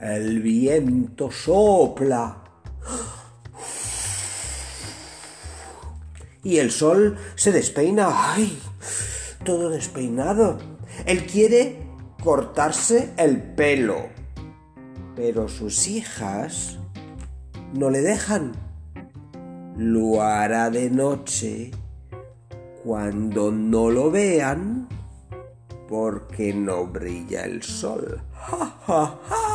El viento sopla. Y el sol se despeina. ¡Ay! Todo despeinado. Él quiere cortarse el pelo. Pero sus hijas no le dejan. Lo hará de noche cuando no lo vean porque no brilla el sol. ¡Ja, ja, ja!